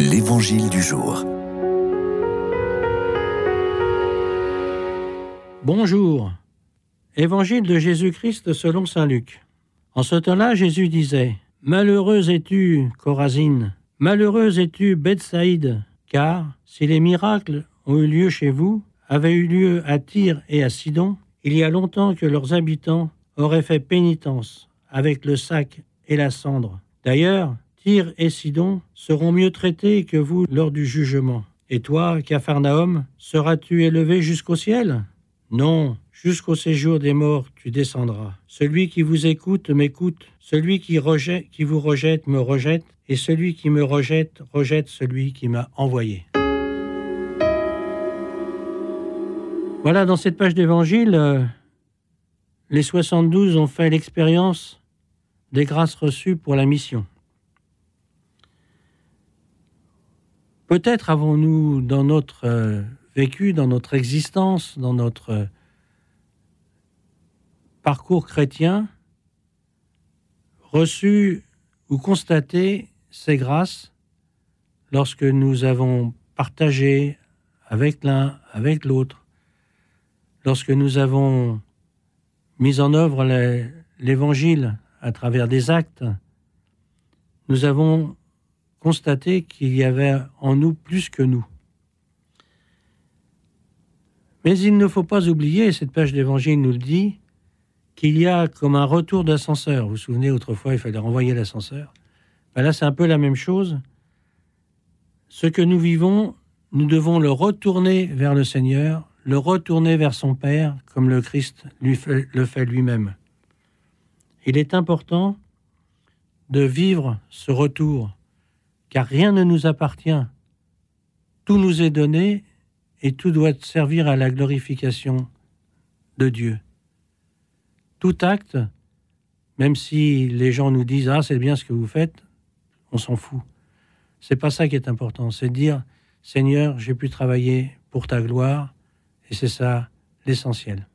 L'Évangile du jour. Bonjour. Évangile de Jésus-Christ selon Saint Luc. En ce temps-là, Jésus disait Malheureuse es-tu, Corazine, malheureuse es-tu, Bethsaïde, car si les miracles ont eu lieu chez vous, avaient eu lieu à Tyr et à Sidon, il y a longtemps que leurs habitants auraient fait pénitence avec le sac et la cendre. D'ailleurs, Tyr et Sidon seront mieux traités que vous lors du jugement. Et toi, Capharnaüm, seras-tu élevé jusqu'au ciel? Non, jusqu'au séjour des morts tu descendras. Celui qui vous écoute m'écoute, celui qui, rejette, qui vous rejette me rejette, et celui qui me rejette rejette celui qui m'a envoyé. Voilà, dans cette page d'évangile, euh, les 72 ont fait l'expérience des grâces reçues pour la mission. Peut-être avons-nous dans notre euh, vécu, dans notre existence, dans notre euh, parcours chrétien, reçu ou constaté ces grâces lorsque nous avons partagé avec l'un, avec l'autre, lorsque nous avons mis en œuvre l'évangile à travers des actes, nous avons constaté qu'il y avait en nous plus que nous. Mais il ne faut pas oublier, cette page d'évangile nous le dit, qu'il y a comme un retour d'ascenseur. Vous vous souvenez, autrefois, il fallait renvoyer l'ascenseur. Ben là, c'est un peu la même chose. Ce que nous vivons, nous devons le retourner vers le Seigneur le retourner vers son Père comme le Christ lui le fait lui-même. Il est important de vivre ce retour, car rien ne nous appartient. Tout nous est donné et tout doit servir à la glorification de Dieu. Tout acte, même si les gens nous disent ah c'est bien ce que vous faites, on s'en fout. C'est pas ça qui est important, c'est dire Seigneur, j'ai pu travailler pour ta gloire, et c'est ça l'essentiel.